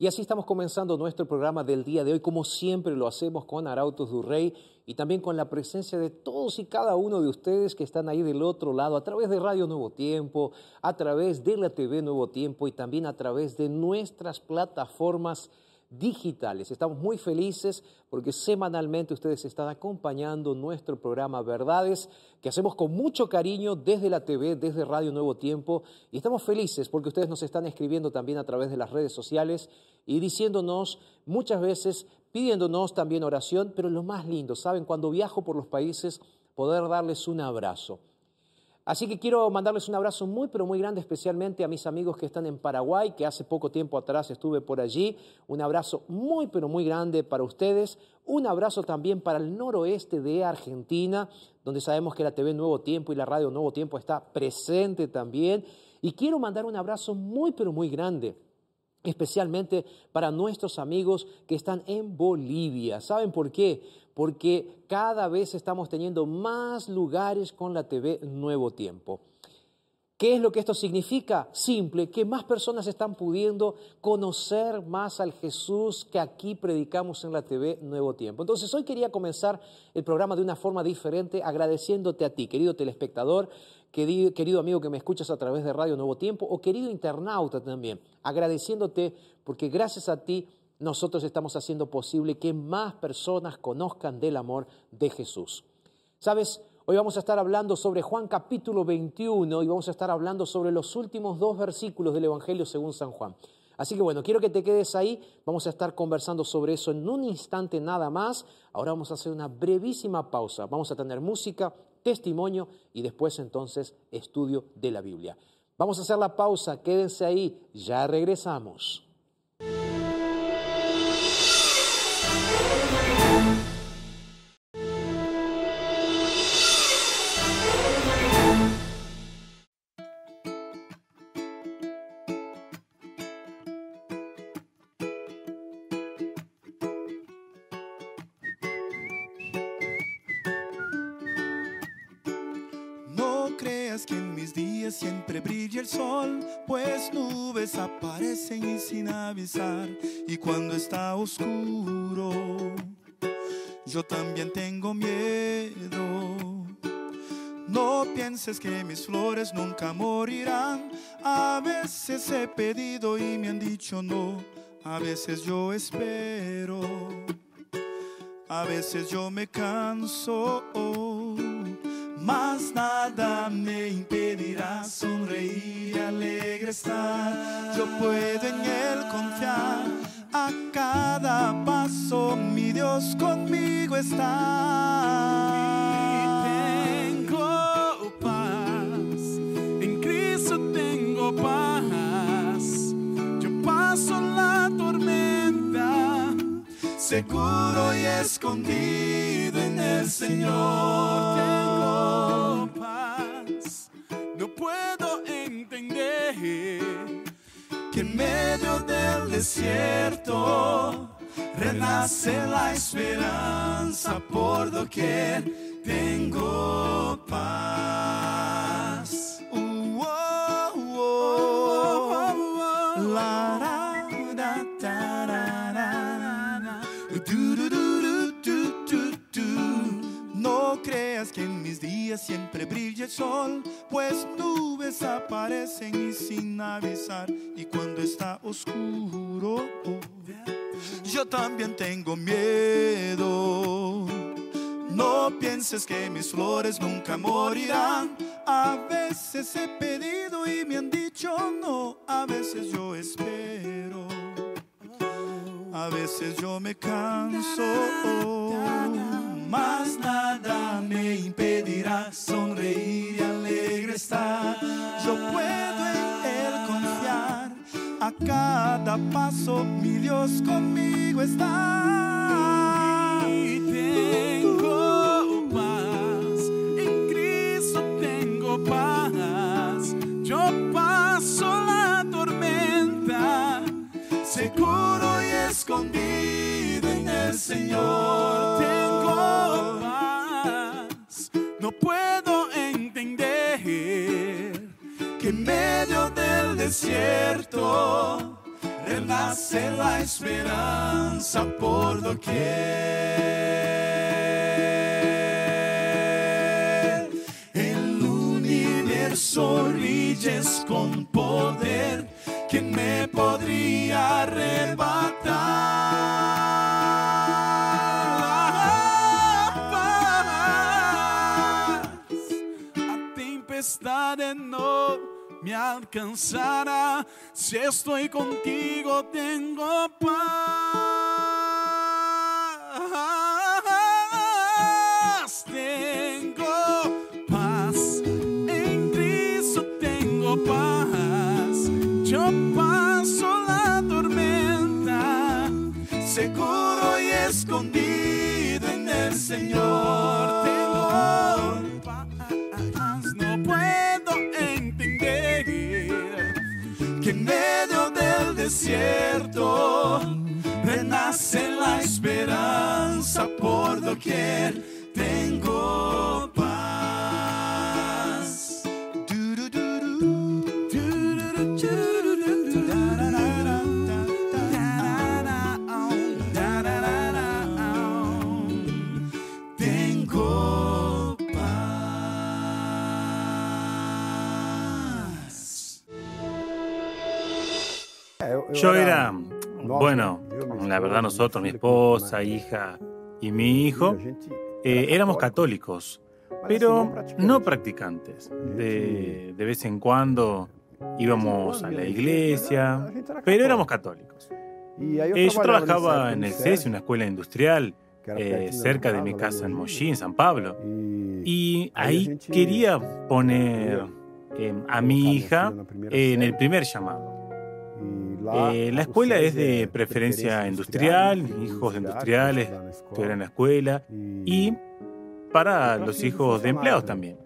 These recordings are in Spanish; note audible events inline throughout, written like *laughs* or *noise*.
Y así estamos comenzando nuestro programa del día de hoy, como siempre lo hacemos con Arautos du Rey y también con la presencia de todos y cada uno de ustedes que están ahí del otro lado, a través de Radio Nuevo Tiempo, a través de la TV Nuevo Tiempo y también a través de nuestras plataformas digitales. Estamos muy felices porque semanalmente ustedes están acompañando nuestro programa Verdades, que hacemos con mucho cariño desde la TV, desde Radio Nuevo Tiempo, y estamos felices porque ustedes nos están escribiendo también a través de las redes sociales y diciéndonos muchas veces, pidiéndonos también oración, pero lo más lindo, ¿saben? Cuando viajo por los países, poder darles un abrazo. Así que quiero mandarles un abrazo muy, pero muy grande, especialmente a mis amigos que están en Paraguay, que hace poco tiempo atrás estuve por allí. Un abrazo muy, pero muy grande para ustedes. Un abrazo también para el noroeste de Argentina, donde sabemos que la TV Nuevo Tiempo y la Radio Nuevo Tiempo está presente también. Y quiero mandar un abrazo muy, pero muy grande especialmente para nuestros amigos que están en Bolivia. ¿Saben por qué? Porque cada vez estamos teniendo más lugares con la TV Nuevo Tiempo. ¿Qué es lo que esto significa? Simple, que más personas están pudiendo conocer más al Jesús que aquí predicamos en la TV Nuevo Tiempo. Entonces hoy quería comenzar el programa de una forma diferente, agradeciéndote a ti, querido telespectador, querido, amigo que me escuchas a través de Radio Nuevo Tiempo o querido internauta también, agradeciéndote porque gracias a ti nosotros estamos haciendo posible que más personas conozcan del amor de Jesús. ¿Sabes? Hoy vamos a estar hablando sobre Juan capítulo 21 y vamos a estar hablando sobre los últimos dos versículos del Evangelio según San Juan. Así que bueno, quiero que te quedes ahí, vamos a estar conversando sobre eso en un instante nada más. Ahora vamos a hacer una brevísima pausa, vamos a tener música, testimonio y después entonces estudio de la Biblia. Vamos a hacer la pausa, quédense ahí, ya regresamos. Pienses que mis flores nunca morirán. A veces he pedido y me han dicho no. A veces yo espero, a veces yo me canso, mas nada me impedirá sonreír y alegre estar. Yo puedo en Él confiar, a cada paso mi Dios conmigo está. Seguro y escondido en el Señor. tengo paz. No puedo entender que en medio del desierto renace la esperanza por doquier tengo paz. Siempre brilla el sol, pues nubes aparecen y sin avisar. Y cuando está oscuro, yo también tengo miedo. No pienses que mis flores nunca morirán. A veces he pedido y me han dicho no. A veces yo espero. A veces yo me canso. Mas nada me sonreír y alegre estar. Yo puedo en Él confiar. A cada paso mi Dios conmigo está. y tengo paz. En Cristo tengo paz. Yo paso la tormenta. seguro y escondido en el Señor. Desierto renace la esperanza por doquier. El universo brilles con poder. ¿Quién me podría arrebatar? a tempestade no me alcanzará. Si estoy contigo, tengo paz. Desierto renace la Yo era, bueno, la verdad nosotros, mi esposa, hija y mi hijo, eh, éramos católicos, pero no practicantes. De, de vez en cuando íbamos a la iglesia, pero éramos católicos. Eh, yo trabajaba en el CESI, una escuela industrial, eh, cerca de mi casa en Mollí, en San Pablo. Y ahí quería poner eh, a mi hija en el primer llamado. Eh, la escuela es de preferencia industrial, hijos de industriales estudian en la escuela y para los hijos de empleados también.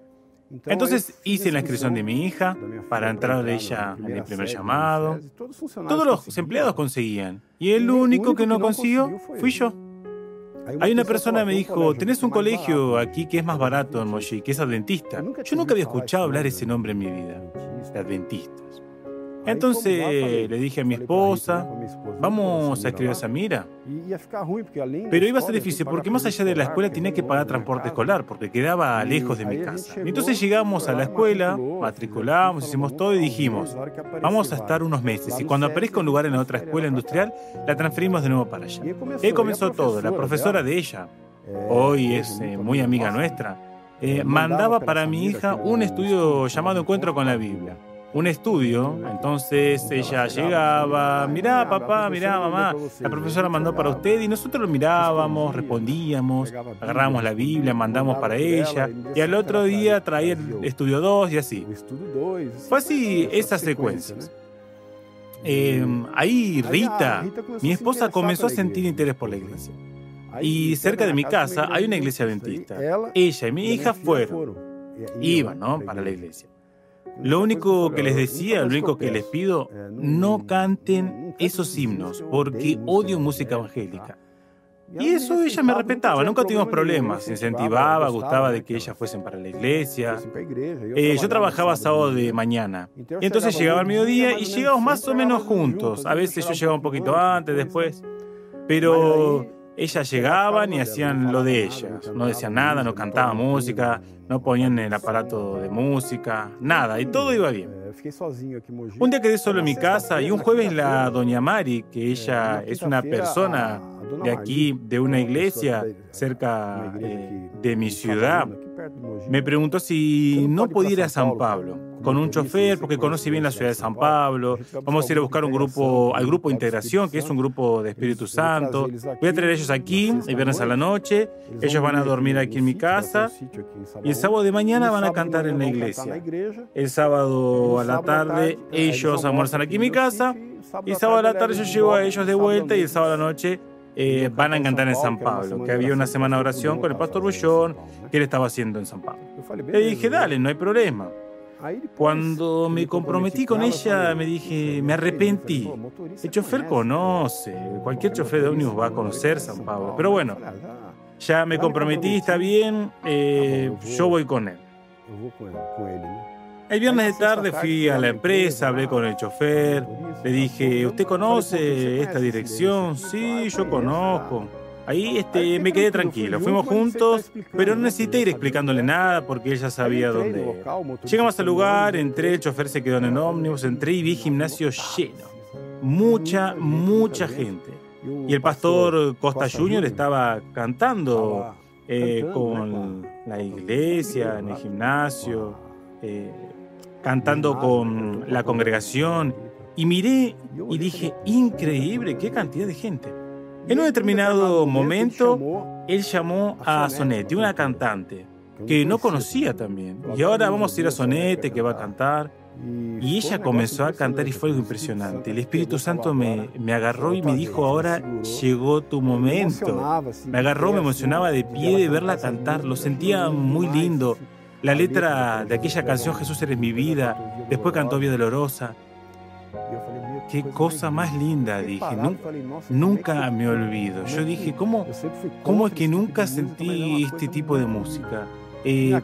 Entonces hice la inscripción de mi hija para entrar de ella en el primer llamado. Todos los empleados conseguían y el único que no consiguió fui yo. Hay una persona que me dijo, tenés un colegio aquí que es más barato en Moshi, que es adventista. Yo nunca había escuchado hablar ese nombre en mi vida, de adventistas. Entonces le dije a mi esposa, vamos a escribir a Samira. Pero iba a ser difícil porque más allá de la escuela tenía que pagar transporte escolar porque quedaba lejos de mi casa. Entonces llegamos a la escuela, matriculamos, hicimos todo y dijimos, vamos a estar unos meses y cuando aparezca un lugar en la otra escuela industrial, la transferimos de nuevo para allá. Ahí comenzó todo. La profesora de ella, hoy es eh, muy amiga nuestra, eh, mandaba para mi hija un estudio llamado Encuentro con la Biblia un estudio, entonces ella llegaba, mirá papá, mirá mamá, la profesora mandó para usted y nosotros lo mirábamos, respondíamos, agarrábamos la Biblia, mandamos para ella y al otro día traía el estudio 2 y así. Fue así esas secuencias. Eh, ahí Rita, mi esposa, comenzó a sentir interés por la iglesia. Y cerca de mi casa hay una iglesia adventista. Ella y mi hija fueron, iban, ¿no? Para la iglesia. Lo único que les decía, lo único que les pido, no canten esos himnos, porque odio música evangélica. Y eso ella me respetaba, nunca tuvimos problemas, incentivaba, gustaba de que ellas fuesen para la iglesia. Eh, yo trabajaba sábado de mañana, y entonces llegaba al mediodía y llegábamos más o menos juntos. A veces yo llegaba un poquito antes, después, pero ellas llegaban y hacían lo de ellas. No decían nada, no cantaban música, no ponían el aparato de música, nada, y todo iba bien. Un día quedé solo en mi casa y un jueves la doña Mari, que ella es una persona de aquí, de una iglesia cerca eh, de mi ciudad, me preguntó si no podía ir a San Pablo con un chofer porque conoce bien la ciudad de San Pablo. Vamos a ir a buscar un grupo, al grupo integración, que es un grupo de Espíritu Santo. Voy a traer a ellos aquí el viernes a la noche. Ellos van a dormir aquí en mi casa. Y el sábado de mañana van a cantar en la iglesia. El sábado a la tarde ellos almuerzan aquí en mi casa. Y el sábado a la tarde yo llevo a ellos de vuelta y el sábado a la noche eh, van a cantar en San Pablo, que había una semana de oración con el pastor Bullón que él estaba haciendo en San Pablo. Le dije, dale, no hay problema. Cuando me comprometí con ella, me dije, me arrepentí. El chofer conoce, cualquier chofer de ómnibus va a conocer San Pablo. Pero bueno, ya me comprometí, está bien, eh, yo voy con él. El viernes de tarde fui a la empresa, hablé con el chofer, le dije, ¿usted conoce esta dirección? Sí, yo conozco. Ahí este, me quedé tranquilo, fuimos juntos, pero no necesité ir explicándole nada porque ella sabía dónde. Llegamos al lugar, entré, el chofer se quedó en el ómnibus, entré y vi gimnasio lleno. Mucha, mucha gente. Y el pastor Costa Junior estaba cantando eh, con la iglesia, en el gimnasio, eh, cantando con la congregación. Y miré y dije, increíble, qué cantidad de gente. En un determinado momento, él llamó a Sonete, una cantante que no conocía también. Y ahora vamos a ir a Sonete, que va a cantar. Y ella comenzó a cantar y fue algo impresionante. El Espíritu Santo me, me agarró y me dijo, ahora llegó tu momento. Me agarró, me emocionaba de pie de verla cantar, lo sentía muy lindo. La letra de aquella canción, Jesús eres mi vida, después cantó Vía Dolorosa. Qué cosa más linda, dije. Nunca me olvido. Yo dije, ¿cómo, cómo es que nunca sentí este tipo de música? Eh,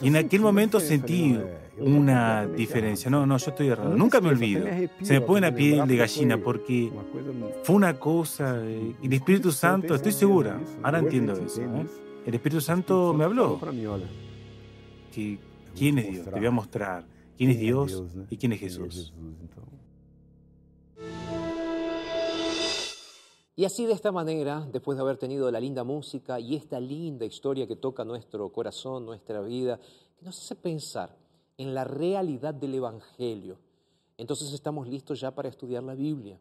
y en aquel momento sentí una diferencia. No, no, yo estoy errado. Nunca me olvido. Se me pone la piel de gallina porque fue una cosa. Eh, y el Espíritu Santo, estoy segura, ahora entiendo eso. ¿eh? El Espíritu Santo me habló. Que, ¿Quién es Dios? Te voy a mostrar quién es Dios y quién es Jesús. Y así de esta manera, después de haber tenido la linda música y esta linda historia que toca nuestro corazón, nuestra vida, que nos hace pensar en la realidad del Evangelio, entonces estamos listos ya para estudiar la Biblia.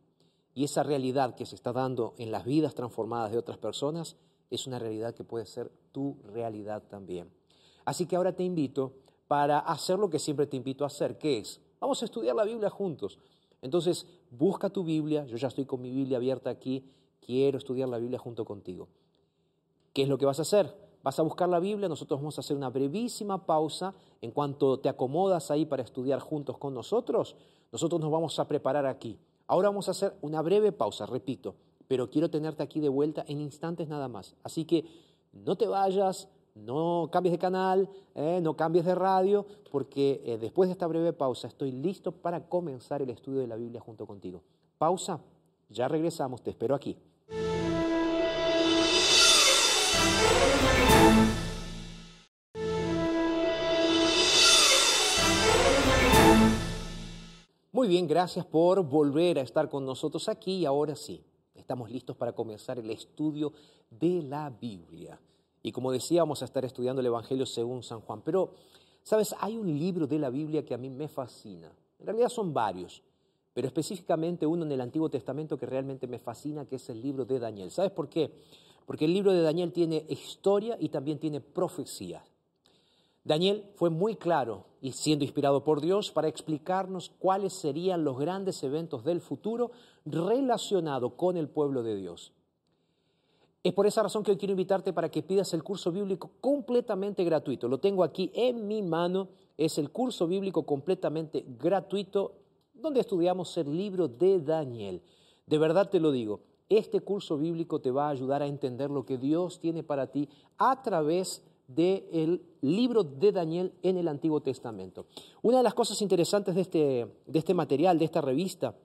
Y esa realidad que se está dando en las vidas transformadas de otras personas es una realidad que puede ser tu realidad también. Así que ahora te invito para hacer lo que siempre te invito a hacer, que es, vamos a estudiar la Biblia juntos. Entonces, busca tu Biblia, yo ya estoy con mi Biblia abierta aquí quiero estudiar la Biblia junto contigo. ¿Qué es lo que vas a hacer? Vas a buscar la Biblia, nosotros vamos a hacer una brevísima pausa en cuanto te acomodas ahí para estudiar juntos con nosotros. Nosotros nos vamos a preparar aquí. Ahora vamos a hacer una breve pausa, repito, pero quiero tenerte aquí de vuelta en instantes nada más. Así que no te vayas, no cambies de canal, eh, no cambies de radio, porque eh, después de esta breve pausa estoy listo para comenzar el estudio de la Biblia junto contigo. Pausa, ya regresamos, te espero aquí. Muy bien, gracias por volver a estar con nosotros aquí ahora sí, estamos listos para comenzar el estudio de la Biblia. Y como decía, vamos a estar estudiando el Evangelio según San Juan. Pero, ¿sabes? Hay un libro de la Biblia que a mí me fascina. En realidad son varios, pero específicamente uno en el Antiguo Testamento que realmente me fascina, que es el libro de Daniel. ¿Sabes por qué? Porque el libro de Daniel tiene historia y también tiene profecía. Daniel fue muy claro y siendo inspirado por Dios para explicarnos cuáles serían los grandes eventos del futuro relacionados con el pueblo de Dios. Es por esa razón que hoy quiero invitarte para que pidas el curso bíblico completamente gratuito. Lo tengo aquí en mi mano. Es el curso bíblico completamente gratuito donde estudiamos el libro de Daniel. De verdad te lo digo, este curso bíblico te va a ayudar a entender lo que Dios tiene para ti a través del libro de Daniel en el Antiguo Testamento. Una de las cosas interesantes de este, de este material, de esta revista,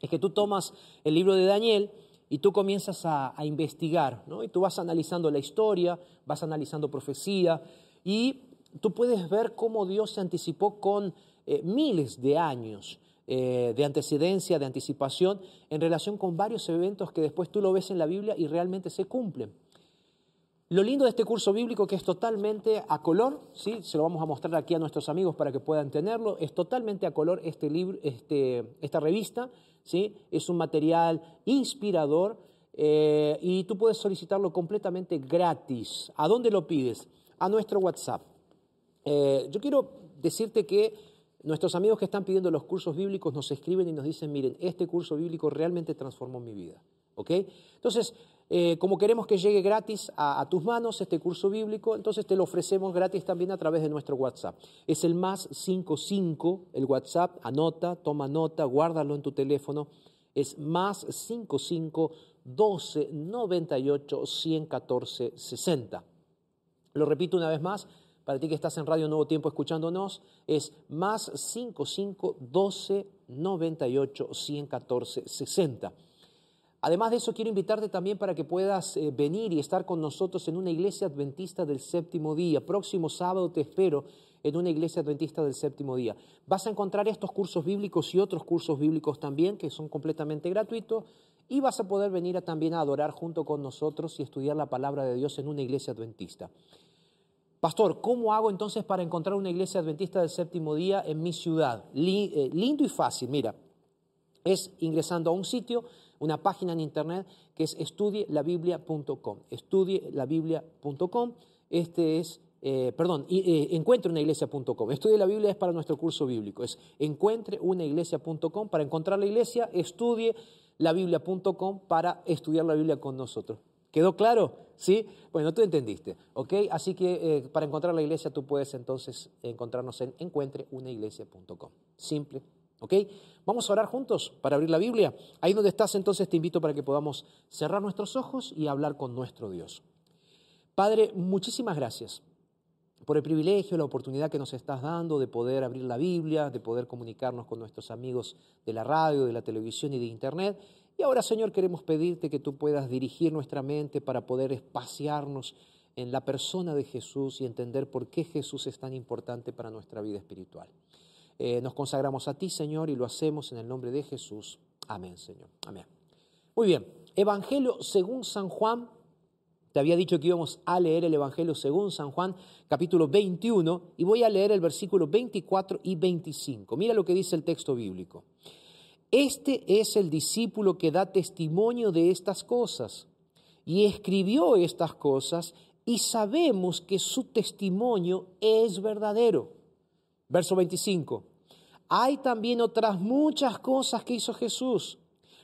es que tú tomas el libro de Daniel, y tú comienzas a, investigar, ¿no? Y tú vas analizando la historia, vas analizando profecía y tú puedes ver cómo Dios se anticipó con eh, miles de años eh, de antecedencia, de anticipación, en relación con varios eventos que después tú lo ves en la Biblia y realmente se cumplen. Lo lindo de este curso bíblico que es totalmente a color, ¿sí? se lo vamos a mostrar aquí a nuestros amigos para que puedan tenerlo, es totalmente a color este libro, este, esta revista, ¿sí? es un material inspirador eh, y tú puedes solicitarlo completamente gratis. ¿A dónde lo pides? A nuestro WhatsApp. Eh, yo quiero decirte que nuestros amigos que están pidiendo los cursos bíblicos nos escriben y nos dicen, miren, este curso bíblico realmente transformó mi vida. ¿ok? Entonces, eh, como queremos que llegue gratis a, tus manos este curso bíblico, entonces te lo ofrecemos gratis también a través de nuestro WhatsApp. Es el más 55, el WhatsApp, anota, toma nota, guárdalo en tu teléfono. Es más 55 12 98 114 60. Lo repito una vez más, para ti que estás en Radio Nuevo Tiempo escuchándonos, es más 55 12 98 114 60. Además de eso, quiero invitarte también para que puedas eh, venir y estar con nosotros en una iglesia adventista del séptimo día. Próximo sábado te espero en una iglesia adventista del séptimo día. Vas a encontrar estos cursos bíblicos y otros cursos bíblicos también que son completamente gratuitos y vas a poder venir a, también a adorar junto con nosotros y estudiar la palabra de Dios en una iglesia adventista. Pastor, ¿cómo hago entonces para encontrar una iglesia adventista del séptimo día en mi ciudad? Eh, lindo y fácil, mira, es ingresando a un sitio una página en internet que es estudielabiblia.com. Estudielabiblia.com. Este es, eh, perdón, eh, encuentreunaiglesia.com. Estudie la Biblia es para nuestro curso bíblico. Es encuentreunaiglesia.com. Para encontrar la iglesia, estudielabiblia.com para estudiar la Biblia con nosotros. ¿Quedó claro? ¿Sí? Bueno, tú entendiste, ¿ok? Así que eh, para encontrar la iglesia tú puedes entonces encontrarnos en encuentreunaiglesia.com. Simple, ¿Ok? Vamos a orar juntos para abrir la Biblia. Ahí donde estás entonces te invito para que podamos cerrar nuestros ojos y hablar con nuestro Dios. Padre, muchísimas gracias por el privilegio, la oportunidad que nos estás dando de poder abrir la Biblia, de poder comunicarnos con nuestros amigos de la radio, de la televisión y de Internet. Y ahora, Señor, queremos pedirte que tú puedas dirigir nuestra mente para poder espaciarnos en la persona de Jesús y entender por qué Jesús es tan importante para nuestra vida espiritual. Eh, nos consagramos a ti, Señor, y lo hacemos en el nombre de Jesús. Amén, Señor. Amén. Muy bien, Evangelio según San Juan. Te había dicho que íbamos a leer el Evangelio según San Juan, capítulo 21, y voy a leer el versículo 24 y 25. Mira lo que dice el texto bíblico. Este es el discípulo que da testimonio de estas cosas y escribió estas cosas y sabemos que su testimonio es verdadero. Verso 25 hay también otras muchas cosas que hizo Jesús,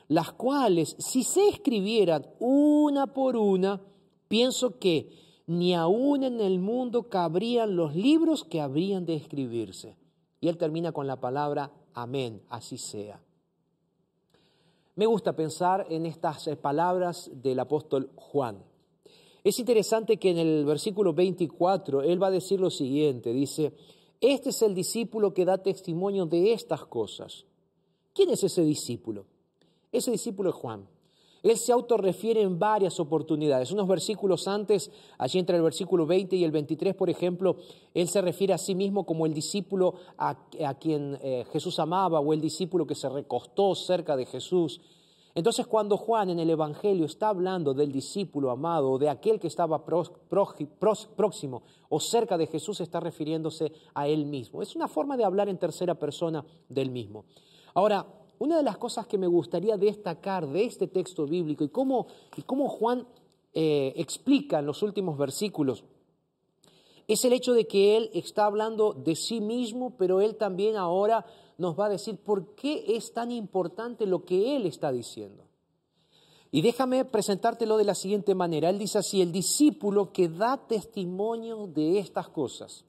las cuales si se escribieran una por una, pienso que ni aún en el mundo cabrían los libros que habrían de escribirse. Y él termina con la palabra amén, así sea. Me gusta pensar en estas palabras del apóstol Juan. Es interesante que en el versículo 24 él va a decir lo siguiente, dice, este es el discípulo que da testimonio de estas cosas. ¿Quién es ese discípulo? Ese discípulo es Juan. Él se autorrefiere en varias oportunidades. Unos versículos antes, allí entre el versículo 20 y el 23, por ejemplo, él se refiere a sí mismo como el discípulo a, quien eh, Jesús amaba o el discípulo que se recostó cerca de Jesús. Entonces cuando Juan en el Evangelio está hablando del discípulo amado o de aquel que estaba próximo o cerca de Jesús, está refiriéndose a él mismo. Es una forma de hablar en tercera persona del mismo. Ahora, una de las cosas que me gustaría destacar de este texto bíblico y cómo, y cómo Juan eh, explica en los últimos versículos es el hecho de que él está hablando de sí mismo, pero él también ahora nos va a decir por qué es tan importante lo que él está diciendo. Y déjame presentártelo de la siguiente manera. Él dice así, el discípulo que da testimonio de estas cosas.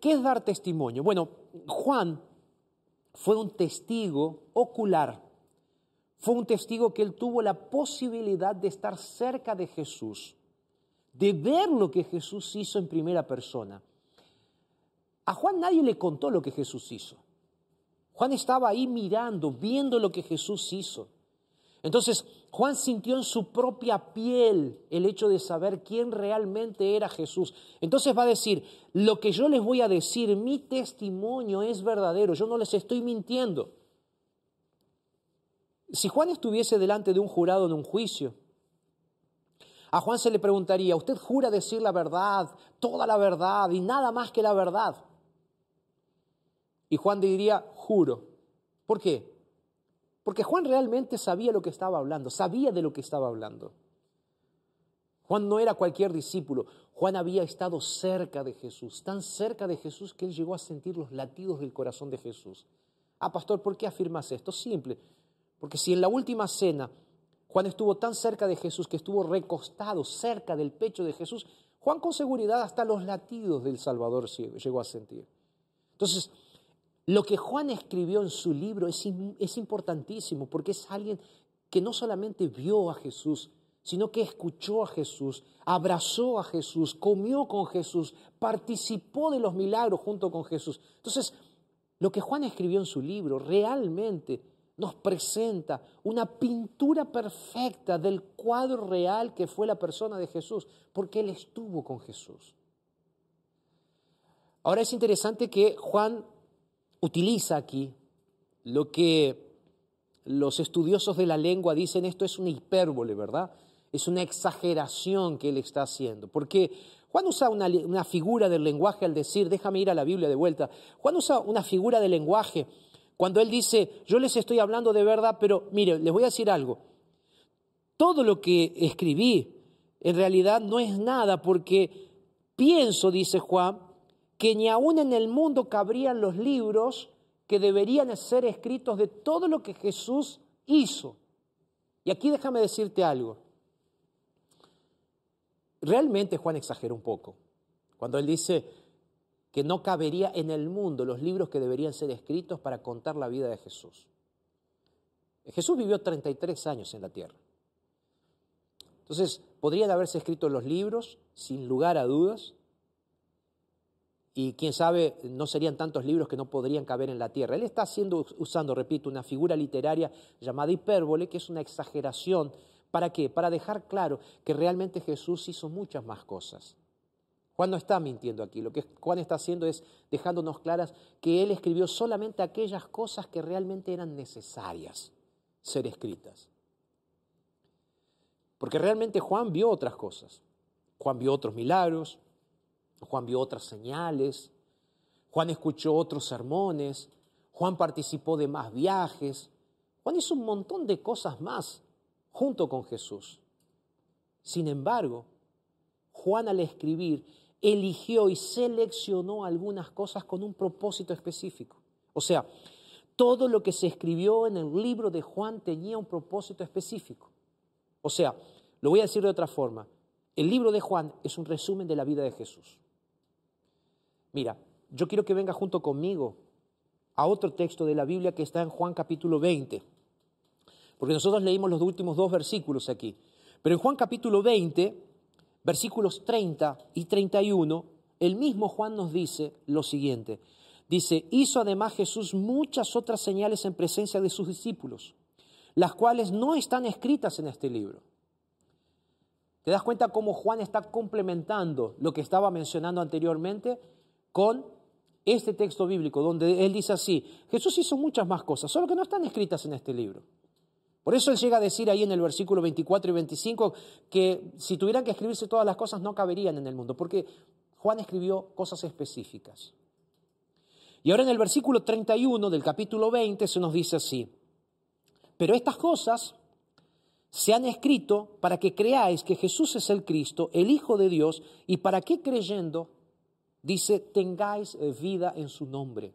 ¿Qué es dar testimonio? Bueno, Juan fue un testigo ocular. Fue un testigo que él tuvo la posibilidad de estar cerca de Jesús, de ver lo que Jesús hizo en primera persona. A Juan nadie le contó lo que Jesús hizo. Juan estaba ahí mirando, viendo lo que Jesús hizo. Entonces Juan sintió en su propia piel el hecho de saber quién realmente era Jesús. Entonces va a decir, lo que yo les voy a decir, mi testimonio es verdadero, yo no les estoy mintiendo. Si Juan estuviese delante de un jurado en un juicio, a Juan se le preguntaría, ¿usted jura decir la verdad, toda la verdad y nada más que la verdad? Y Juan diría, juro. ¿Por qué? Porque Juan realmente sabía lo que estaba hablando, sabía de lo que estaba hablando. Juan no era cualquier discípulo, Juan había estado cerca de Jesús, tan cerca de Jesús que él llegó a sentir los latidos del corazón de Jesús. Ah, pastor, ¿por qué afirmas esto? Simple, porque si en la última cena Juan estuvo tan cerca de Jesús que estuvo recostado cerca del pecho de Jesús, Juan con seguridad hasta los latidos del Salvador llegó a sentir. Entonces, lo que Juan escribió en su libro es, es importantísimo porque es alguien que no solamente vio a Jesús, sino que escuchó a Jesús, abrazó a Jesús, comió con Jesús, participó de los milagros junto con Jesús. Entonces, lo que Juan escribió en su libro realmente nos presenta una pintura perfecta del cuadro real que fue la persona de Jesús, porque él estuvo con Jesús. Ahora es interesante que Juan utiliza aquí lo que los estudiosos de la lengua dicen, esto es una hipérbole, ¿verdad? Es una exageración que él está haciendo. Porque Juan usa una, figura del lenguaje al decir, déjame ir a la Biblia de vuelta. Juan usa una figura de lenguaje cuando él dice, yo les estoy hablando de verdad, pero mire, les voy a decir algo. Todo lo que escribí en realidad no es nada porque pienso, dice Juan, que ni aún en el mundo cabrían los libros que deberían ser escritos de todo lo que Jesús hizo. Y aquí déjame decirte algo. Realmente Juan exagera un poco cuando él dice que no cabería en el mundo los libros que deberían ser escritos para contar la vida de Jesús. Jesús vivió 33 años en la tierra. Entonces, podrían haberse escrito los libros, sin lugar a dudas, y quién sabe, no serían tantos libros que no podrían caber en la tierra. Él está haciendo, usando, repito, una figura literaria llamada hipérbole, que es una exageración. ¿Para qué? Para dejar claro que realmente Jesús hizo muchas más cosas. Juan no está mintiendo aquí, lo que Juan está haciendo es dejándonos claras que él escribió solamente aquellas cosas que realmente eran necesarias ser escritas. Porque realmente Juan vio otras cosas. Juan vio otros milagros, Juan vio otras señales, Juan escuchó otros sermones, Juan participó de más viajes, Juan hizo un montón de cosas más junto con Jesús. Sin embargo, Juan al escribir eligió y seleccionó algunas cosas con un propósito específico. O sea, todo lo que se escribió en el libro de Juan tenía un propósito específico. O sea, lo voy a decir de otra forma, el libro de Juan es un resumen de la vida de Jesús. Mira, yo quiero que venga junto conmigo a otro texto de la Biblia que está en Juan capítulo 20, porque nosotros leímos los últimos dos versículos aquí. Pero en Juan capítulo 20, versículos 30 y 31, el mismo Juan nos dice lo siguiente. Dice, hizo además Jesús muchas otras señales en presencia de sus discípulos, las cuales no están escritas en este libro. ¿Te das cuenta cómo Juan está complementando lo que estaba mencionando anteriormente con este texto bíblico, donde él dice así, Jesús hizo muchas más cosas, solo que no están escritas en este libro. Por eso él llega a decir ahí en el versículo 24 y 25 que si tuvieran que escribirse todas las cosas no caberían en el mundo, porque Juan escribió cosas específicas. Y ahora en el versículo 31 del capítulo 20 se nos dice así, pero estas cosas se han escrito para que creáis que Jesús es el Cristo, el Hijo de Dios, y para que creyendo, dice, tengáis vida en su nombre.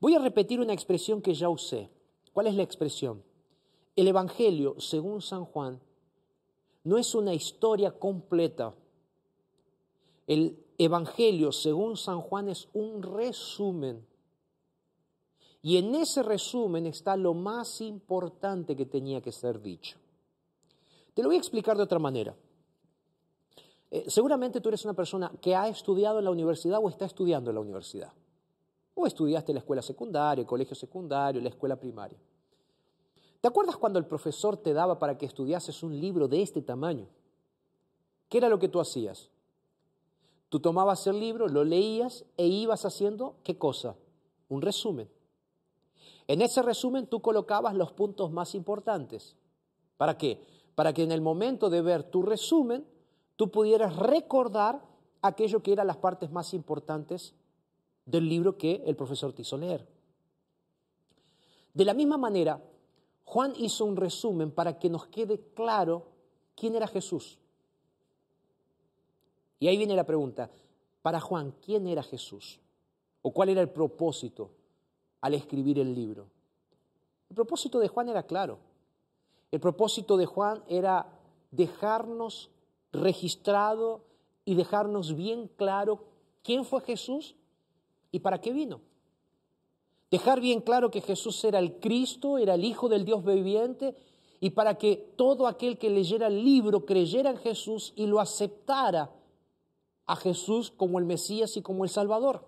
Voy a repetir una expresión que ya usé. ¿Cuál es la expresión? El Evangelio, según San Juan, no es una historia completa. El Evangelio, según San Juan, es un resumen y en ese resumen está lo más importante que tenía que ser dicho. Te lo voy a explicar de otra manera. Eh, seguramente tú eres una persona que ha estudiado en la universidad o está estudiando en la universidad. O estudiaste en la escuela secundaria, el colegio secundario, la escuela primaria. ¿Te acuerdas cuando el profesor te daba para que estudiases un libro de este tamaño? ¿Qué era lo que tú hacías? Tú tomabas el libro, lo leías e ibas haciendo, ¿qué cosa? Un resumen. En ese resumen tú colocabas los puntos más importantes. ¿Para qué? Para que en el momento de ver tu resumen, tú pudieras recordar aquello que eran las partes más importantes del libro que el profesor te hizo leer. De la misma manera, Juan hizo un resumen para que nos quede claro quién era Jesús. Y ahí viene la pregunta, para Juan, ¿quién era Jesús? ¿O cuál era el propósito al escribir el libro. El propósito de Juan era claro. El propósito de Juan era dejarnos registrado y dejarnos bien claro quién fue Jesús y para qué vino. Dejar bien claro que Jesús era el Cristo, era el Hijo del Dios viviente, y para que todo aquel que leyera el libro creyera en Jesús y lo aceptara a Jesús como el Mesías y como el Salvador.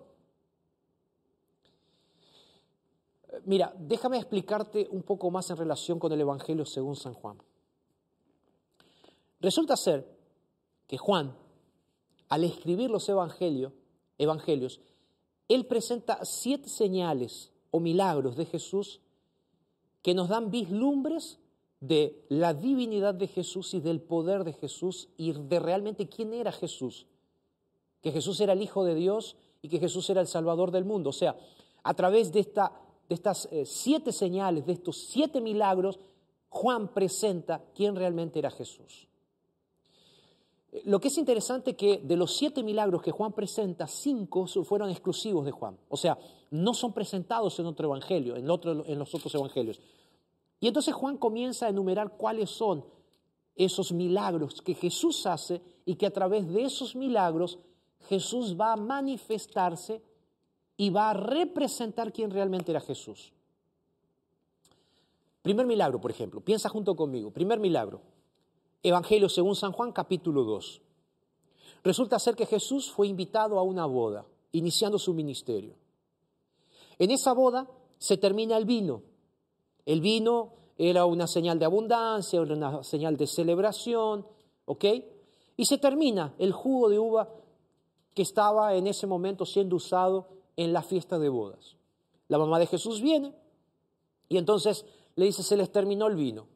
Mira, déjame explicarte un poco más en relación con el Evangelio según San Juan. Resulta ser que Juan, al escribir los evangelios, evangelios, él presenta siete señales o milagros de Jesús que nos dan vislumbres de la divinidad de Jesús y del poder de Jesús y de realmente quién era Jesús. Que Jesús era el Hijo de Dios y que Jesús era el Salvador del mundo. O sea, a través de esta de estas eh, siete señales, de estos siete milagros, Juan presenta quién realmente era Jesús. Lo que es interesante que de los siete milagros que Juan presenta, cinco fueron exclusivos de Juan. O sea, no son presentados en otro evangelio, en, otro, en los otros evangelios. Y entonces Juan comienza a enumerar cuáles son esos milagros que Jesús hace y que a través de esos milagros Jesús va a manifestarse y va a representar quién realmente era Jesús. Primer milagro, por ejemplo, piensa junto conmigo. Primer milagro, Evangelio según San Juan, capítulo 2. Resulta ser que Jesús fue invitado a una boda, iniciando su ministerio. En esa boda se termina el vino. El vino era una señal de abundancia, una señal de celebración, ¿ok? Y se termina el jugo de uva que estaba en ese momento siendo usado en la fiesta de bodas. La mamá de Jesús viene y entonces le dice, se les terminó el vino.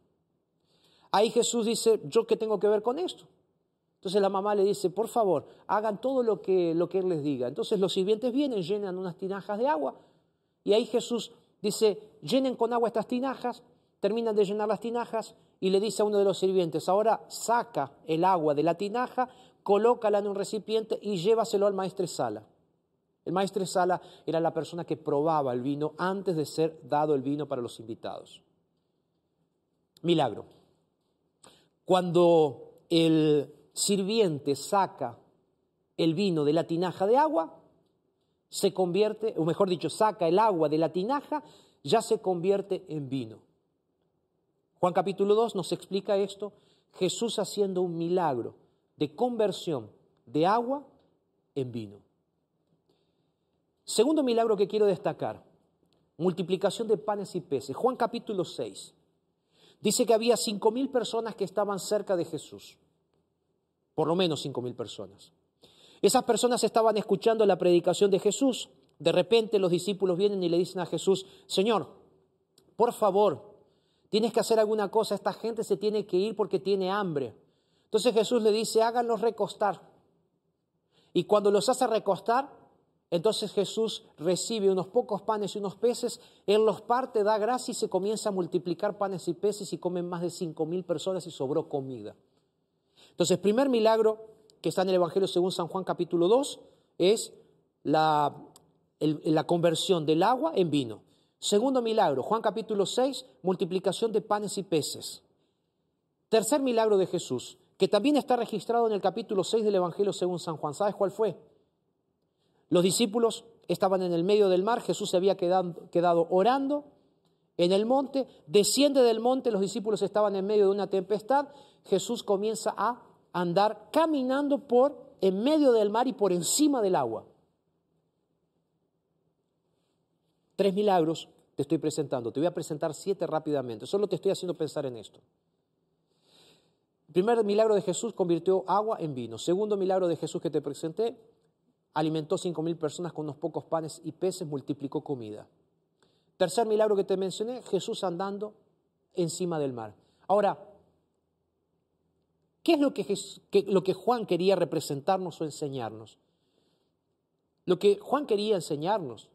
Ahí Jesús dice, ¿yo qué tengo que ver con esto? Entonces la mamá le dice, por favor, hagan todo lo que, lo que Él les diga. Entonces los sirvientes vienen, llenan unas tinajas de agua y ahí Jesús dice, llenen con agua estas tinajas, terminan de llenar las tinajas y le dice a uno de los sirvientes, ahora saca el agua de la tinaja, colócala en un recipiente y llévaselo al maestro Sala. El maestro Sala era la persona que probaba el vino antes de ser dado el vino para los invitados. Milagro. Cuando el sirviente saca el vino de la tinaja de agua, se convierte, o mejor dicho, saca el agua de la tinaja, ya se convierte en vino. Juan capítulo 2 nos explica esto, Jesús haciendo un milagro de conversión de agua en vino. Segundo milagro que quiero destacar, multiplicación de panes y peces. Juan capítulo 6. Dice que había cinco mil personas que estaban cerca de Jesús. Por lo menos cinco mil personas. Esas personas estaban escuchando la predicación de Jesús. De repente los discípulos vienen y le dicen a Jesús, Señor, por favor, tienes que hacer alguna cosa, esta gente se tiene que ir porque tiene hambre. Entonces Jesús le dice, háganlos recostar. Y cuando los hace recostar, entonces Jesús recibe unos pocos panes y unos peces, Él los parte, da gracia y se comienza a multiplicar panes y peces y comen más de cinco mil personas y sobró comida. Entonces, primer milagro que está en el Evangelio según San Juan capítulo 2 es la, la conversión del agua en vino. Segundo milagro, Juan capítulo 6, multiplicación de panes y peces. Tercer milagro de Jesús, que también está registrado en el capítulo 6 del Evangelio según San Juan. ¿Sabes cuál fue? Los discípulos estaban en el medio del mar, Jesús se había quedado, orando en el monte, desciende del monte, los discípulos estaban en medio de una tempestad, Jesús comienza a andar caminando por en medio del mar y por encima del agua. Tres milagros te estoy presentando. Te voy a presentar siete rápidamente. Solo te estoy haciendo pensar en esto. Primer milagro de Jesús convirtió agua en vino. Segundo milagro de Jesús que te presenté, alimentó cinco mil personas con unos pocos panes y peces, multiplicó comida. Tercer milagro que te mencioné, Jesús andando encima del mar. Ahora, ¿qué es lo que, Juan quería representarnos o enseñarnos? Lo que Juan quería enseñarnos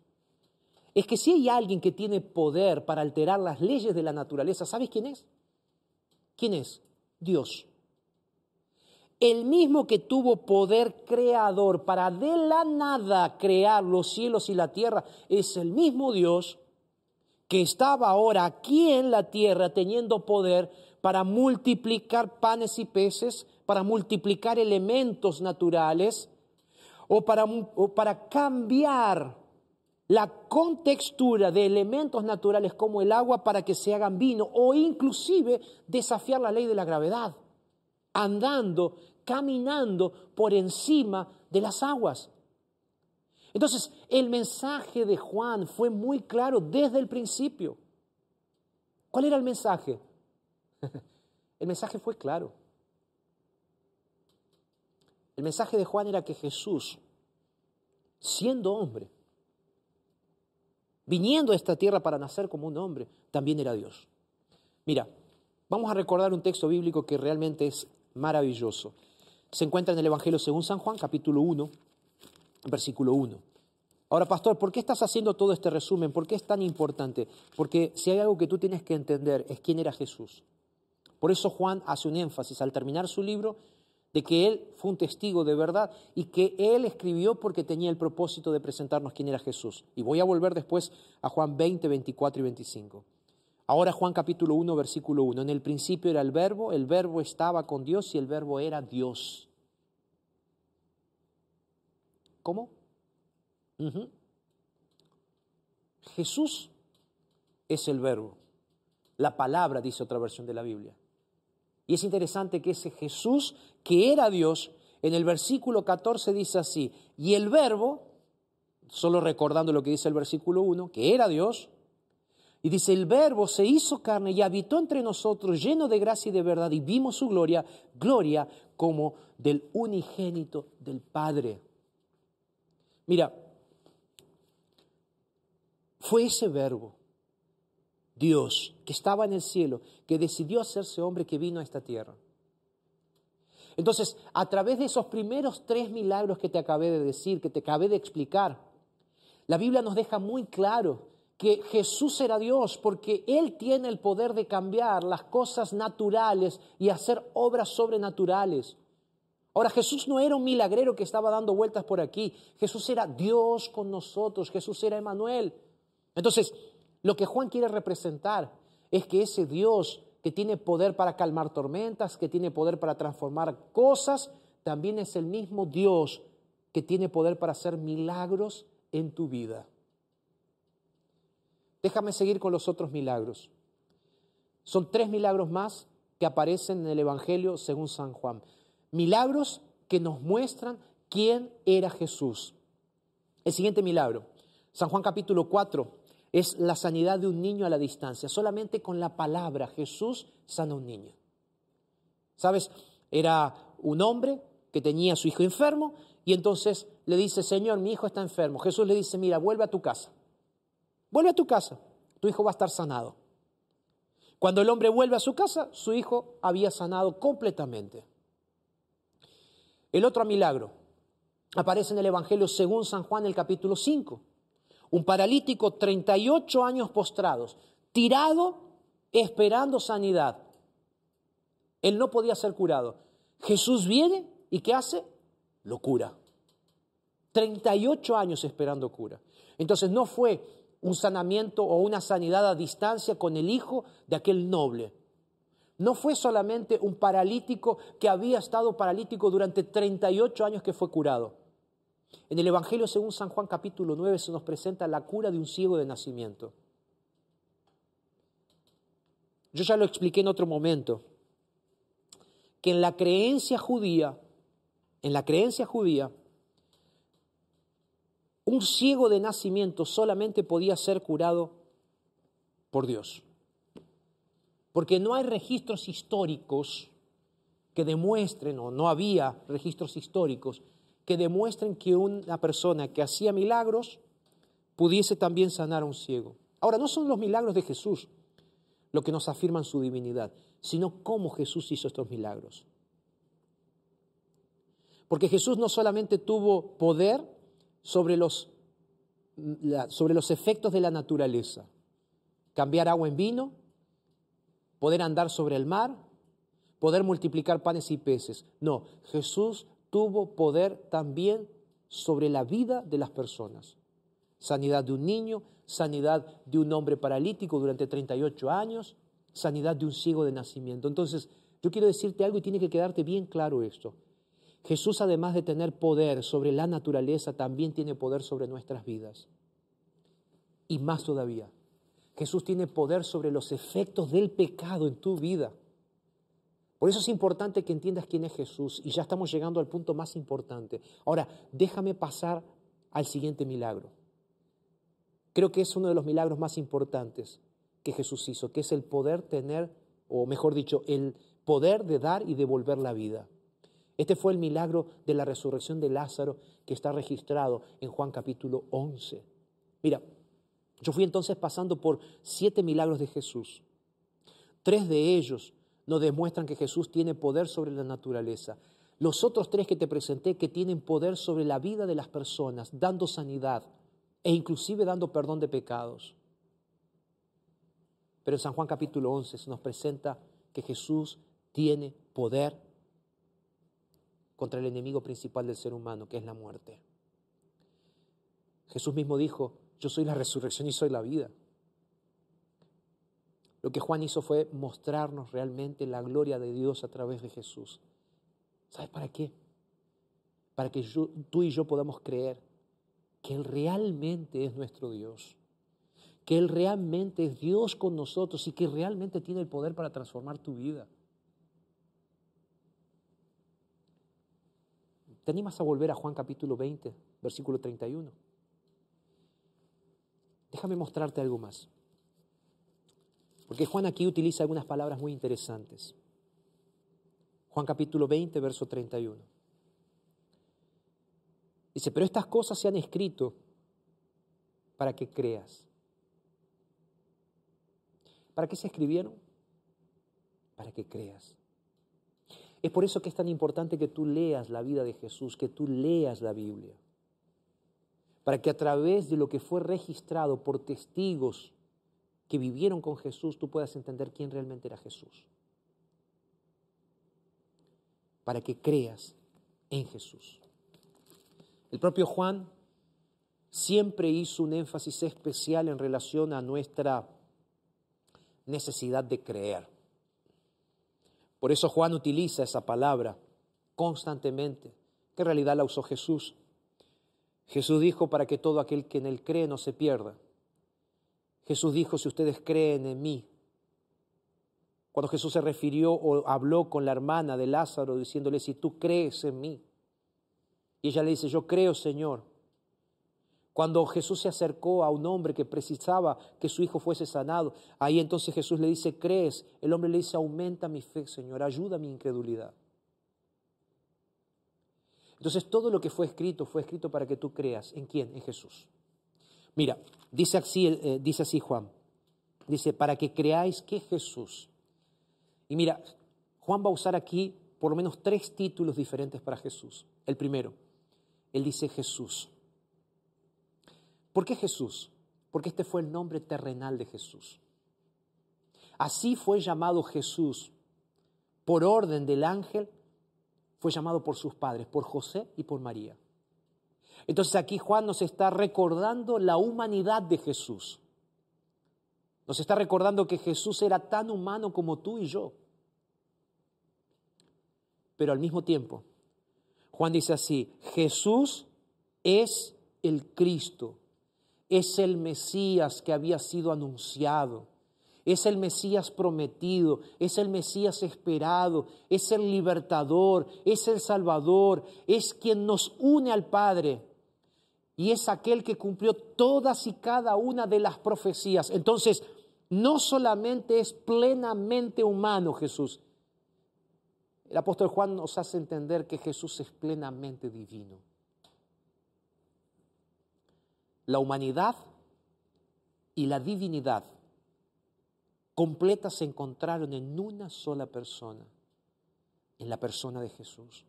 es que si hay alguien que tiene poder para alterar las leyes de la naturaleza, ¿sabes quién es? ¿Quién es? Dios. El mismo que tuvo poder creador para de la nada crear los cielos y la tierra, es el mismo Dios que estaba ahora aquí en la tierra teniendo poder para multiplicar panes y peces, para multiplicar elementos naturales o para, para cambiar la contextura de elementos naturales como el agua para que se hagan vino o inclusive desafiar la ley de la gravedad, andando, caminando por encima de las aguas. Entonces, el mensaje de Juan fue muy claro desde el principio. ¿Cuál era el mensaje? *laughs* El mensaje fue claro. El mensaje de Juan era que Jesús, siendo hombre, viniendo a esta tierra para nacer como un hombre, también era Dios. Mira, vamos a recordar un texto bíblico que realmente es maravilloso. Se encuentra en el Evangelio según San Juan, capítulo 1, versículo 1. Ahora, pastor, ¿por qué estás haciendo todo este resumen? ¿Por qué es tan importante? Porque si hay algo que tú tienes que entender es quién era Jesús. Por eso Juan hace un énfasis al terminar su libro de que él fue un testigo de verdad y que él escribió porque tenía el propósito de presentarnos quién era Jesús. Y voy a volver después a Juan 20, 24 y 25. Ahora Juan capítulo 1, versículo 1. En el principio era el verbo, el verbo estaba con Dios y el verbo era Dios. ¿Cómo? Jesús es el verbo. La palabra, dice otra versión de la Biblia. Y es interesante que ese Jesús, que era Dios, en el versículo 14 dice así, y el verbo, solo recordando lo que dice el versículo 1, que era Dios, y dice, el verbo se hizo carne y habitó entre nosotros lleno de gracia y de verdad, y vimos su gloria, gloria como del unigénito del Padre. Mira, fue ese verbo Dios, que estaba en el cielo, que decidió hacerse hombre, que vino a esta tierra. Entonces, a través de esos primeros tres milagros que te acabé de decir, que te acabé de explicar, la Biblia nos deja muy claro que Jesús era Dios porque Él tiene el poder de cambiar las cosas naturales y hacer obras sobrenaturales. Ahora, Jesús no era un milagrero que estaba dando vueltas por aquí. Jesús era Dios con nosotros. Jesús era Emanuel. Entonces, lo que Juan quiere representar es que ese Dios que tiene poder para calmar tormentas, que tiene poder para transformar cosas, también es el mismo Dios que tiene poder para hacer milagros en tu vida. Déjame seguir con los otros milagros. Son tres milagros más que aparecen en el Evangelio según San Juan. Milagros que nos muestran quién era Jesús. El siguiente milagro, San Juan capítulo 4, es la sanidad de un niño a la distancia. Solamente con la palabra Jesús sana un niño. ¿Sabes? Era un hombre que tenía a su hijo enfermo y entonces le dice, Señor, mi hijo está enfermo. Jesús le dice, mira, vuelve a tu casa. Vuelve a tu casa, tu hijo va a estar sanado. Cuando el hombre vuelve a su casa, su hijo había sanado completamente. El otro milagro aparece en el Evangelio según San Juan, el capítulo 5. Un paralítico, 38 años postrados, tirado, esperando sanidad. Él no podía ser curado. Jesús viene y ¿qué hace? Lo cura. 38 años esperando cura. Entonces no fue un sanamiento o una sanidad a distancia con el hijo de aquel noble. No fue solamente un paralítico que había estado paralítico durante 38 años que fue curado. En el Evangelio según San Juan capítulo 9 se nos presenta la cura de un ciego de nacimiento. Yo ya lo expliqué en otro momento, que en la creencia judía, en la creencia judía, un ciego de nacimiento solamente podía ser curado por Dios. Porque no hay registros históricos que demuestren, o no había registros históricos, que demuestren que una persona que hacía milagros pudiese también sanar a un ciego. Ahora, no son los milagros de Jesús lo que nos afirman su divinidad, sino cómo Jesús hizo estos milagros. Porque Jesús no solamente tuvo poder sobre los, sobre los efectos de la naturaleza. Cambiar agua en vino, poder andar sobre el mar, poder multiplicar panes y peces. No, Jesús tuvo poder también sobre la vida de las personas. Sanidad de un niño, sanidad de un hombre paralítico durante 38 años, sanidad de un ciego de nacimiento. Entonces, yo quiero decirte algo y tiene que quedarte bien claro esto. Jesús, además de tener poder sobre la naturaleza, también tiene poder sobre nuestras vidas. Y más todavía, Jesús tiene poder sobre los efectos del pecado en tu vida. Por eso es importante que entiendas quién es Jesús y ya estamos llegando al punto más importante. Ahora, déjame pasar al siguiente milagro. Creo que es uno de los milagros más importantes que Jesús hizo, que es el poder tener, o mejor dicho, el poder de dar y devolver la vida. Este fue el milagro de la resurrección de Lázaro que está registrado en Juan capítulo 11. Mira, yo fui entonces pasando por siete milagros de Jesús. Tres de ellos nos demuestran que Jesús tiene poder sobre la naturaleza. Los otros tres que te presenté que tienen poder sobre la vida de las personas, dando sanidad e inclusive dando perdón de pecados. Pero en San Juan capítulo 11 se nos presenta que Jesús tiene poder contra el enemigo principal del ser humano, que es la muerte. Jesús mismo dijo, yo soy la resurrección y soy la vida. Lo que Juan hizo fue mostrarnos realmente la gloria de Dios a través de Jesús. ¿Sabes para qué? Para que tú y yo podamos creer que Él realmente es nuestro Dios, que Él realmente es Dios con nosotros y que realmente tiene el poder para transformar tu vida. ¿Te animas a volver a Juan capítulo 20, versículo 31? Déjame mostrarte algo más. Porque Juan aquí utiliza algunas palabras muy interesantes. Juan capítulo 20, verso 31. Dice, pero estas cosas se han escrito para que creas. ¿Para qué se escribieron? Para que creas. Es por eso que es tan importante que tú leas la vida de Jesús, que tú leas la Biblia, para que a través de lo que fue registrado por testigos que vivieron con Jesús, tú puedas entender quién realmente era Jesús. Para que creas en Jesús. El propio Juan siempre hizo un énfasis especial en relación a nuestra necesidad de creer. Por eso Juan utiliza esa palabra constantemente, que en realidad la usó Jesús. Jesús dijo para que todo aquel que en él cree no se pierda. Jesús dijo, si ustedes creen en mí, Cuando Jesús se refirió o habló con la hermana de Lázaro diciéndole, si tú crees en mí. Y ella le dice, yo creo, Señor. Cuando Jesús se acercó a un hombre que precisaba que su hijo fuese sanado, ahí entonces Jesús le dice, ¿crees? El hombre le dice, aumenta mi fe, Señor, ayuda mi incredulidad. Entonces todo lo que fue escrito fue escrito para que tú creas. ¿En quién? En Jesús. Mira, dice así, eh, Juan. Dice, para que creáis que Jesús. Y mira, Juan va a usar aquí por lo menos tres títulos diferentes para Jesús. El primero, él dice Jesús. ¿Por qué Jesús? Porque este fue el nombre terrenal de Jesús. Así fue llamado Jesús por orden del ángel fue llamado por sus padres, por José y por María. Entonces aquí Juan nos está recordando la humanidad de Jesús. Nos está recordando que Jesús era tan humano como tú y yo. Pero al mismo tiempo, Juan dice así, Jesús es el Cristo, es el Mesías que había sido anunciado. Es el Mesías prometido, es el Mesías esperado, es el libertador, es el Salvador, es quien nos une al Padre. Y es aquel que cumplió todas y cada una de las profecías. Entonces, no solamente es plenamente humano Jesús, el apóstol Juan nos hace entender que Jesús es plenamente divino. La humanidad y la divinidad completas se encontraron en una sola persona, en la persona de Jesús.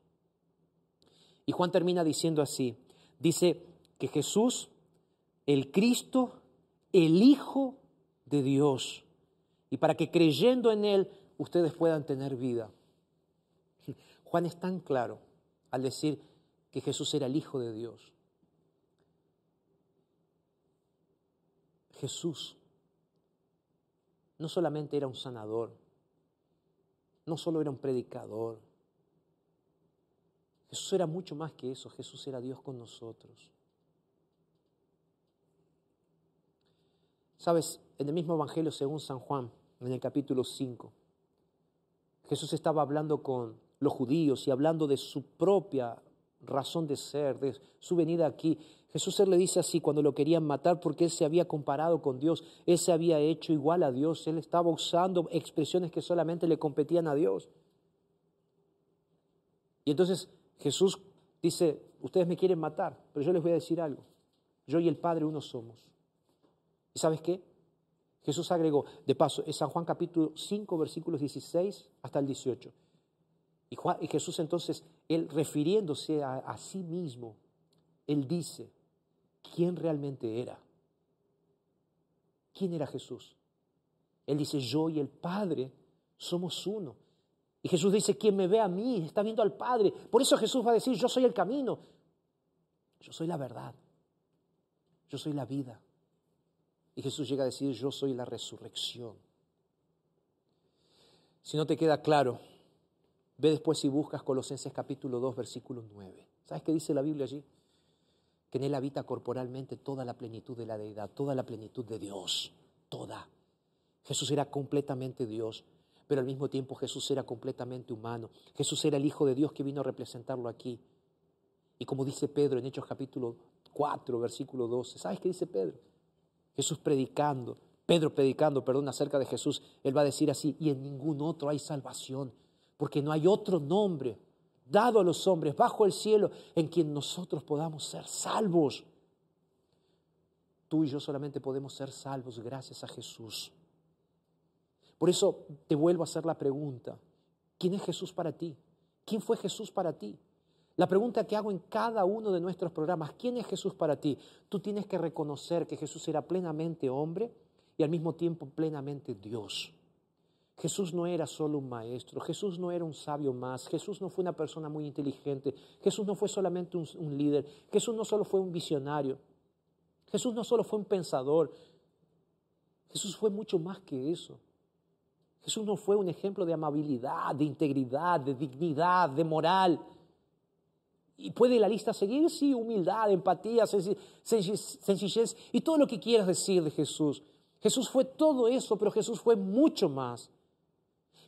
Y Juan termina diciendo así, dice que Jesús, el Cristo, el Hijo de Dios, y para que creyendo en Él ustedes puedan tener vida. Juan es tan claro al decir que Jesús era el Hijo de Dios. Jesús no solamente era un sanador, no solo era un predicador, Jesús era mucho más que eso, Jesús era Dios con nosotros. Sabes, en el mismo Evangelio según San Juan, en el capítulo 5, Jesús estaba hablando con los judíos y hablando de su propia razón de ser, de su venida aquí. Jesús él le dice así cuando lo querían matar porque él se había comparado con Dios, él se había hecho igual a Dios, él estaba usando expresiones que solamente le competían a Dios. Y entonces Jesús dice, ustedes me quieren matar, pero yo les voy a decir algo, yo y el Padre uno somos. ¿Y sabes qué? Jesús agregó, de paso, es San Juan capítulo 5, versículos 16 hasta el 18. Y, Jesús entonces, él refiriéndose a sí mismo, él dice, quién realmente era. ¿Quién era Jesús? Él dice, yo y el Padre somos uno. Y Jesús dice, quien me ve a mí está viendo al Padre. Por eso Jesús va a decir, yo soy el camino, yo soy la verdad, yo soy la vida. Y Jesús llega a decir, yo soy la resurrección. Si no te queda claro, ve después si buscas Colosenses capítulo 2, versículo 9. ¿Sabes qué dice la Biblia allí? Que en Él habita corporalmente toda la plenitud de la deidad, toda la plenitud de Dios, toda. Jesús era completamente Dios, pero al mismo tiempo Jesús era completamente humano. Jesús era el Hijo de Dios que vino a representarlo aquí. Y como dice Pedro en Hechos capítulo 4, versículo 12, ¿sabes qué dice Pedro? Jesús predicando, Pedro predicando, perdón, acerca de Jesús, él va a decir así, y en ningún otro hay salvación, porque no hay otro nombre dado a los hombres bajo el cielo en quien nosotros podamos ser salvos. Tú y yo solamente podemos ser salvos gracias a Jesús. Por eso te vuelvo a hacer la pregunta, ¿quién es Jesús para ti? ¿Quién fue Jesús para ti? La pregunta que hago en cada uno de nuestros programas, ¿quién es Jesús para ti? Tú tienes que reconocer que Jesús era plenamente hombre y al mismo tiempo plenamente Dios. Jesús no era solo un maestro, Jesús no era un sabio más, Jesús no fue una persona muy inteligente, Jesús no fue solamente un, líder, Jesús no solo fue un visionario, Jesús no solo fue un pensador, Jesús fue mucho más que eso. Jesús no fue un ejemplo de amabilidad, de integridad, de dignidad, de moral. Y puede la lista seguir, sí, humildad, empatía, sencillez y todo lo que quieras decir de Jesús. Jesús fue todo eso, pero Jesús fue mucho más.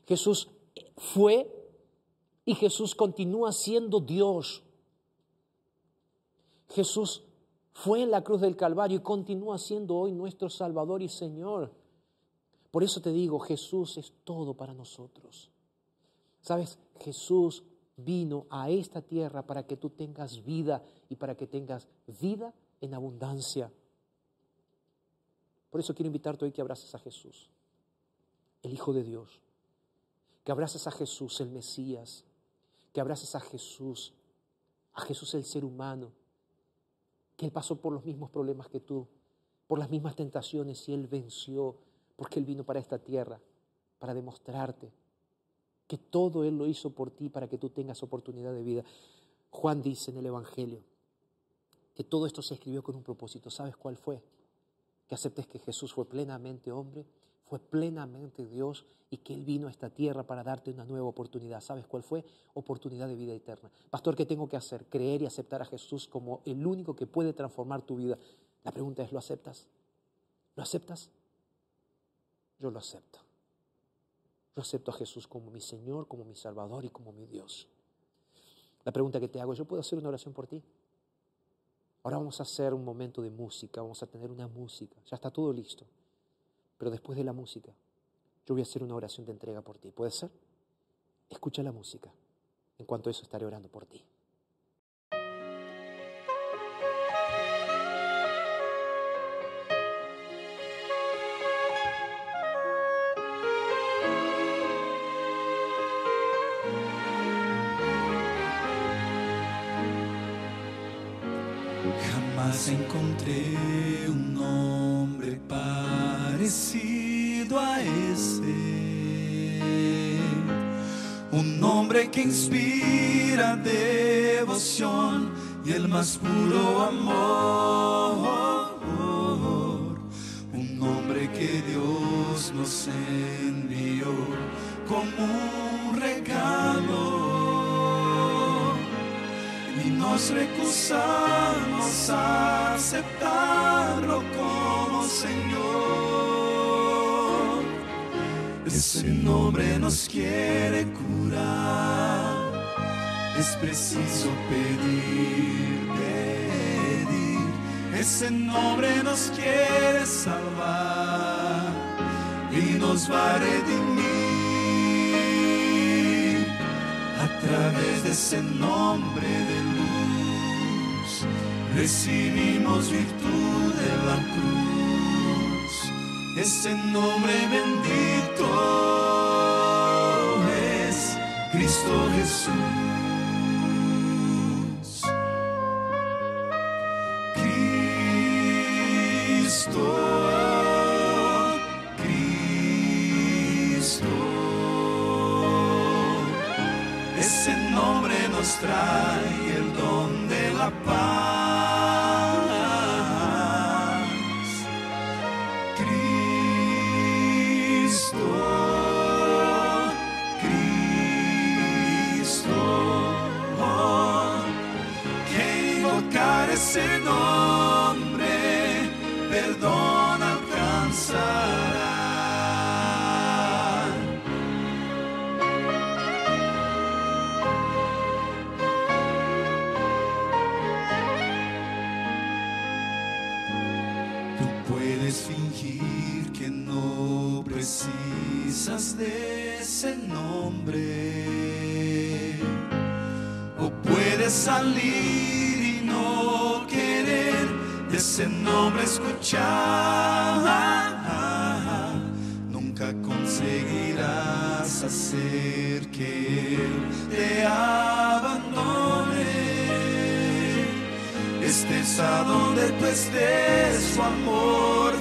Jesús fue y Jesús continúa siendo Dios. Jesús fue en la cruz del Calvario y continúa siendo hoy nuestro Salvador y Señor. Por eso te digo, Jesús es todo para nosotros. Sabes, Jesús vino a esta tierra para que tú tengas vida y para que tengas vida en abundancia. Por eso quiero invitarte hoy que abraces a Jesús, el Hijo de Dios, que abraces a Jesús, el Mesías, que abraces a Jesús, a Jesús el ser humano, que Él pasó por los mismos problemas que tú, por las mismas tentaciones y Él venció, porque Él vino para esta tierra, para demostrarte que todo Él lo hizo por ti para que tú tengas oportunidad de vida. Juan dice en el Evangelio que todo esto se escribió con un propósito. ¿Sabes cuál fue? Que aceptes que Jesús fue plenamente hombre, fue plenamente Dios y que Él vino a esta tierra para darte una nueva oportunidad. ¿Sabes cuál fue? Oportunidad de vida eterna. Pastor, ¿qué tengo que hacer? Creer y aceptar a Jesús como el único que puede transformar tu vida. La pregunta es, ¿lo aceptas? ¿Lo aceptas? Yo lo acepto. Yo acepto a Jesús como mi Señor, como mi Salvador y como mi Dios. La pregunta que te hago, ¿yo puedo hacer una oración por ti? Ahora vamos a hacer un momento de música, vamos a tener una música, ya está todo listo. Pero después de la música, yo voy a hacer una oración de entrega por ti. ¿Puede ser? Escucha la música. En cuanto a eso, estaré orando por ti. Jamás encontré a ese. Un nombre que inspira devoción y el más puro amor. Un nombre que Dios nos envió como un regalo y nos recusamos a aceptarlo como Señor. Ese nombre nos quiere curar, es preciso pedir, pedir. Ese nombre nos quiere salvar y nos va a redimir a través de ese nombre de luz. Recibimos virtud de la cruz, ese nombre bendito es Cristo Jesús. Cristo, Cristo. Ese nombre nos trae precisas de ese nombre. O puedes salir y no querer de ese nombre escuchar. Nunca conseguirás hacer que Él te abandone estés a donde tú estés, su amor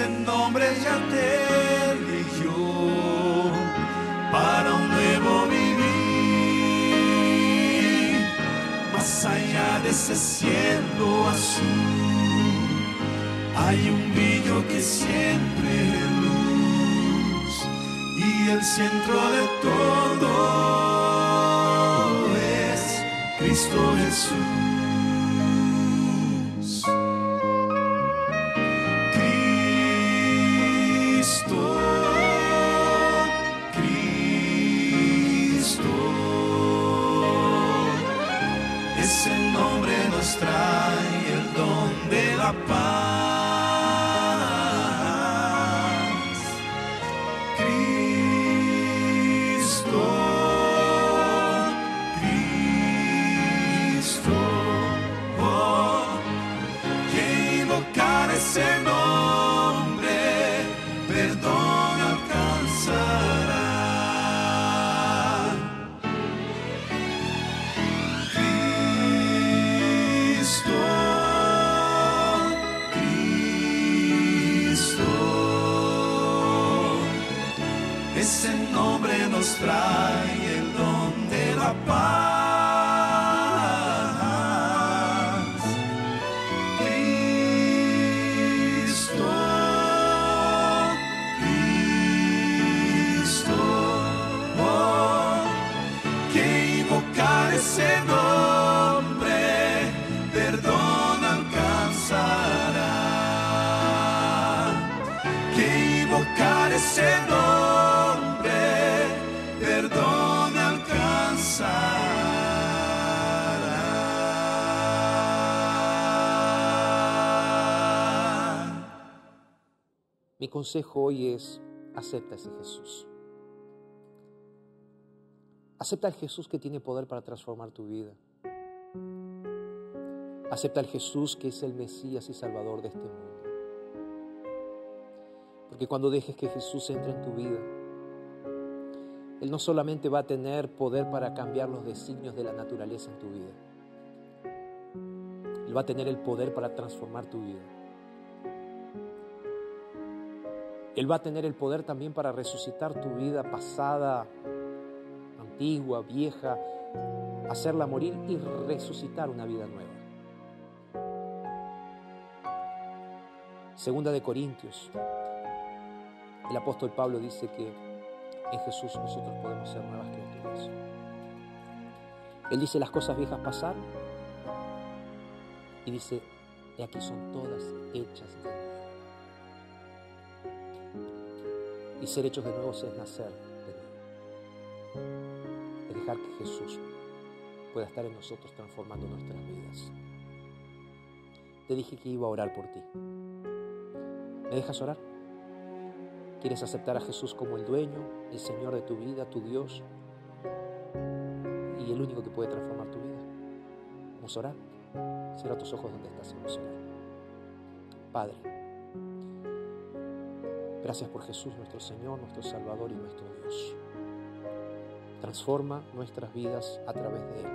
Ese nombre ya te eligió para un nuevo vivir más allá de ese cielo azul, hay un brillo que siempre es luz y el el centro de todo es Cristo Jesús. Nombre Mi consejo hoy es, acepta ese Jesús. Acepta el Jesús que tiene poder para transformar tu vida. Acepta el Jesús que es el Mesías y Salvador de este mundo. Porque cuando dejes que Jesús entre en tu vida, Él no solamente va a tener poder para cambiar los designios de la naturaleza en tu vida, Él va a tener el poder para transformar tu vida. Él va a tener el poder también para resucitar tu vida pasada, antigua, vieja, hacerla morir y resucitar una vida nueva. Segunda de Corintios, el apóstol Pablo dice que en Jesús nosotros podemos ser nuevas criaturas. Él dice las cosas viejas pasaron y dice, y aquí son todas hechas de Y ser hechos de nuevo es nacer de nuevo. Es dejar que Jesús pueda estar en nosotros transformando nuestras vidas. Te dije que iba a orar por ti. ¿Me dejas orar? ¿Quieres aceptar a Jesús como el dueño, el Señor de tu vida, tu Dios y el único que puede transformar tu vida? Vamos a orar. Cierra tus ojos donde estás vamos a orar. Padre, gracias por Jesús, nuestro Señor, nuestro Salvador y nuestro Dios. Transforma nuestras vidas a través de Él.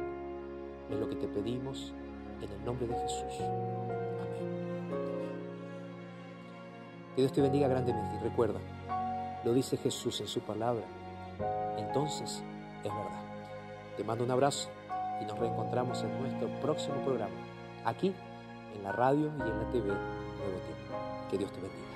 Es lo que te pedimos en el nombre de Jesús. Amén. Que Dios te bendiga grandemente y recuerda, lo dice Jesús en su palabra. Entonces es verdad. Te mando un abrazo y nos reencontramos en nuestro próximo programa, aquí en la radio y en la TV Nuevo Tiempo. Que Dios te bendiga.